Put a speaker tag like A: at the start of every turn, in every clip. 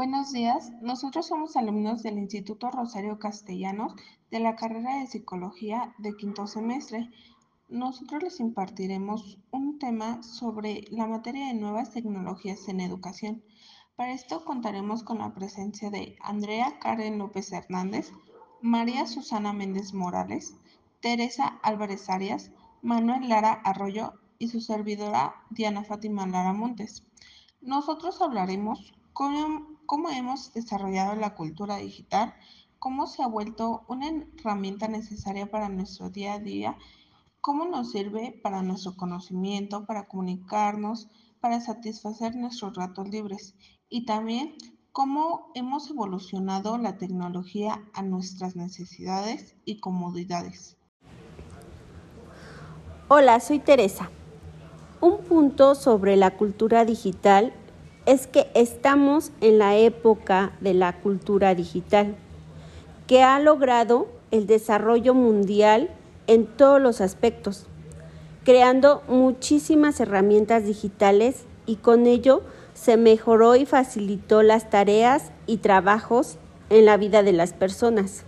A: Buenos días, nosotros somos alumnos del Instituto Rosario Castellanos de la carrera de Psicología de quinto semestre. Nosotros les impartiremos un tema sobre la materia de nuevas tecnologías en educación. Para esto contaremos con la presencia de Andrea Karen López Hernández, María Susana Méndez Morales, Teresa Álvarez Arias, Manuel Lara Arroyo y su servidora Diana Fátima Lara Montes. Nosotros hablaremos cómo, hemos desarrollado la cultura digital, cómo se ha vuelto una herramienta necesaria para nuestro día a día, cómo nos sirve para nuestro conocimiento, para comunicarnos, para satisfacer nuestros ratos libres y también cómo hemos evolucionado la tecnología a nuestras necesidades y comodidades.
B: Hola, soy Teresa. Un punto sobre la cultura digital es que estamos en la época de la cultura digital, que ha logrado el desarrollo mundial en todos los aspectos, creando muchísimas herramientas digitales y con ello se mejoró y facilitó las tareas y trabajos en la vida de las personas.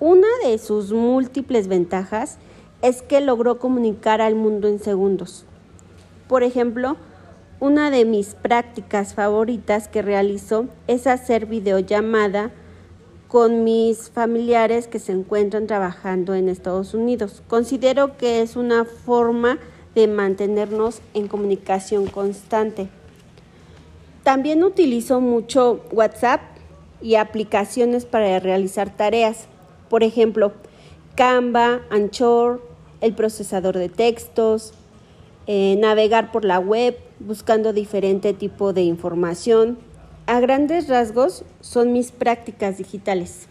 B: Una de sus múltiples ventajas es que logró comunicar al mundo en segundos. Por ejemplo, una de mis prácticas favoritas que realizo es hacer videollamada con mis familiares que se encuentran trabajando en Estados Unidos. Considero que es una forma de mantenernos en comunicación constante. También utilizo mucho WhatsApp y aplicaciones para realizar tareas. Por ejemplo, Canva, Anchor, el procesador de textos, eh, navegar por la web buscando diferente tipo de información. A grandes rasgos son mis prácticas digitales.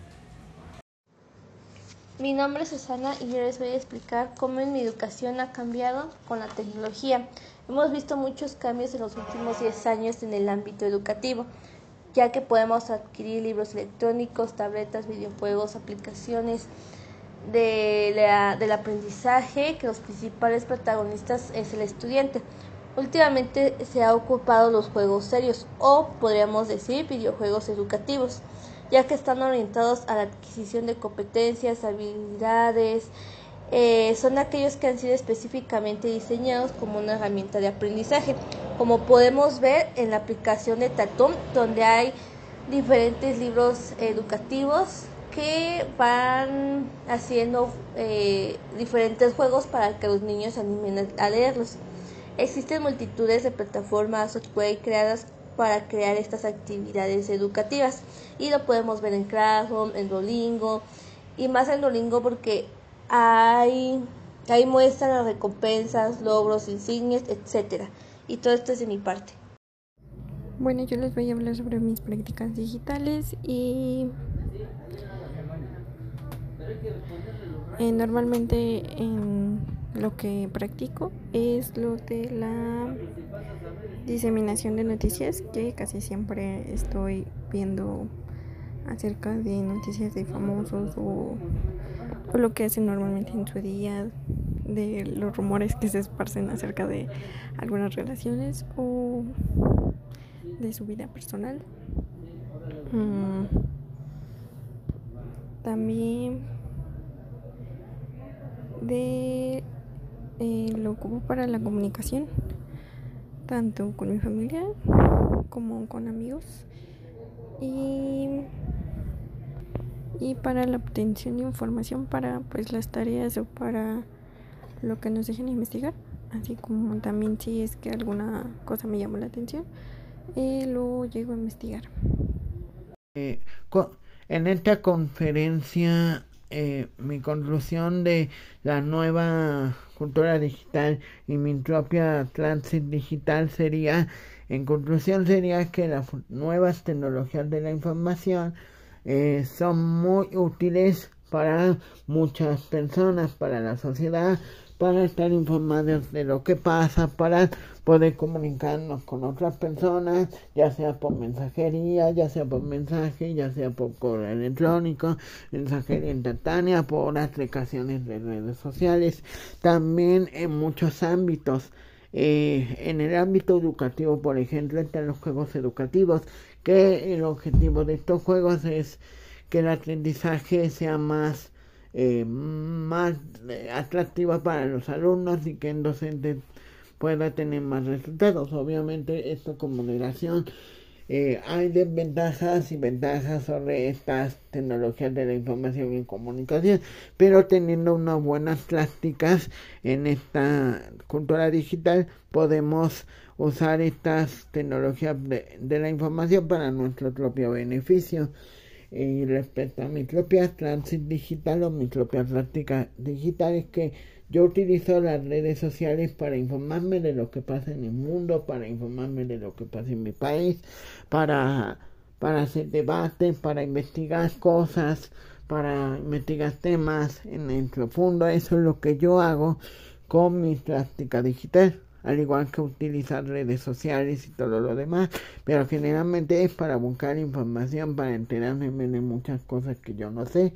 C: Mi nombre es Susana y yo les voy a explicar cómo en mi educación ha cambiado con la tecnología. Hemos visto muchos cambios en los últimos 10 años en el ámbito educativo, ya que podemos adquirir libros electrónicos, tabletas, videojuegos, aplicaciones, de del aprendizaje que los principales protagonistas es el estudiante. Últimamente se ha ocupado los juegos serios o podríamos decir videojuegos educativos, ya que están orientados a la adquisición de competencias, habilidades, eh, son aquellos que han sido específicamente diseñados como una herramienta de aprendizaje, como podemos ver en la aplicación de Tatum, donde hay diferentes libros educativos que van haciendo eh, diferentes juegos para que los niños se animen a leerlos. Existen multitudes de plataformas software creadas para crear estas actividades educativas y lo podemos ver en Classroom, en Duolingo y más en Duolingo porque hay ahí muestran las recompensas, logros, insignias, etcétera. Y todo esto es de mi parte.
D: Bueno, yo les voy a hablar sobre mis prácticas digitales y eh, normalmente en lo que practico es lo de la diseminación de noticias que casi siempre estoy viendo acerca de noticias de famosos o, lo que hacen normalmente en su día, de los rumores que se esparcen acerca de algunas relaciones o de su vida personal. Mm. También de eh, lo ocupo para la comunicación, tanto con mi familia como con amigos y, y para la obtención de información para pues las tareas o para lo que nos dejen investigar, así como también si es que alguna cosa me llama la atención, eh, lo llego a investigar.
E: Eh, en esta conferencia eh, mi conclusión de la nueva cultura digital y mi propia transit digital sería, en conclusión sería que las nuevas tecnologías de la información eh, son muy útiles para muchas personas, para la sociedad, para estar informados de lo que pasa, para poder comunicarnos con otras personas, ya sea por mensajería, ya sea por mensaje, ya sea por correo electrónico, mensajería instantánea, por aplicaciones de redes sociales, también en muchos ámbitos. Eh, en el ámbito educativo, por ejemplo, están los juegos educativos, que el objetivo de estos juegos es que el aprendizaje sea más, eh, más atractivo para los alumnos y que el docente pueda tener más resultados. Obviamente esto con moderación eh, hay desventajas y ventajas sobre estas tecnologías de la información y comunicación, pero teniendo unas buenas prácticas en esta cultura digital podemos usar estas tecnologías de, de la información para nuestro propio beneficio. Y respecto a mi propia transit digital o mi propia práctica digital es que yo utilizo las redes sociales para informarme de lo que pasa en el mundo, para informarme de lo que pasa en mi país, para, para hacer debates, para investigar cosas, para investigar temas en el profundo. Eso es lo que yo hago con mi práctica digital, al igual que utilizar redes sociales y todo lo demás, pero generalmente es para buscar información, para enterarme de muchas cosas que yo no sé